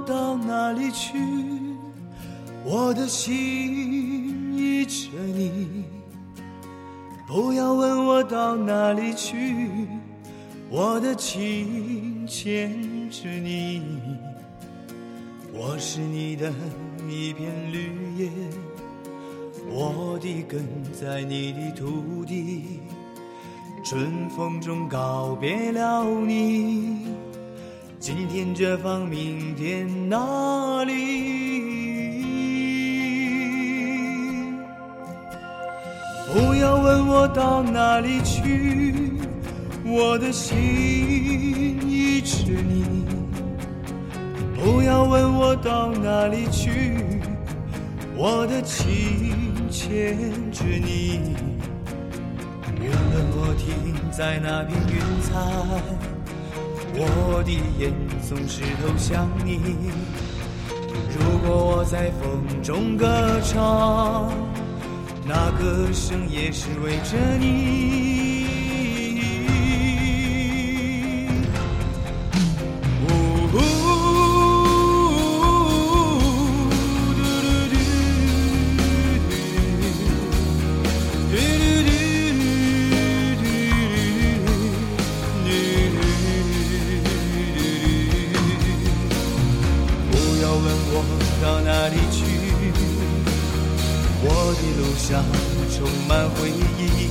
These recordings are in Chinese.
到哪里去？我的心依着你。不要问我到哪里去，我的情牵着你。我是你的一片绿叶，我的根在你的土地。春风中告别了你，今天这方，明天那里？不要问我到哪里去，我的心依着你。不要问我到哪里去，我的情牵着你。原了我停在那片云彩，我的眼总是投向你。如果我在风中歌唱，那歌声也是为着你。我到哪里去？我的路上充满回忆。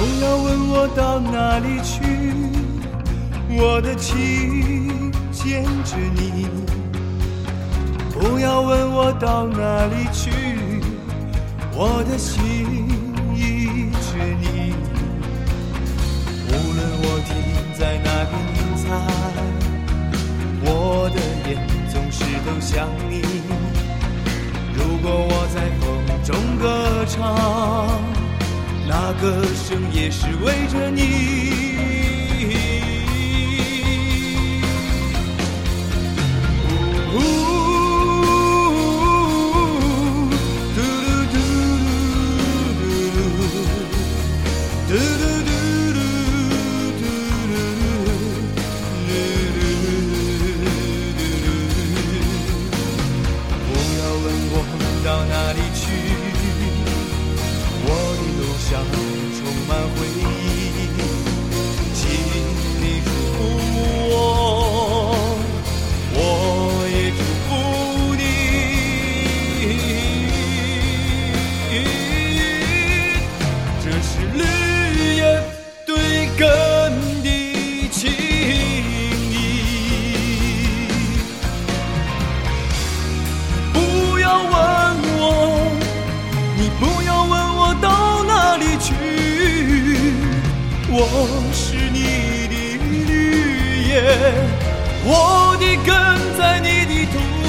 不要问我到哪里去。我的情牵着你，不要问我到哪里去，我的心依着你。无论我停在哪片云彩，我的眼总是都向你。如果我在风中歌唱，歌声也是为着你。是绿叶对根的情意不要问我你不要问我到哪里去。我是你的绿叶我的根在你的土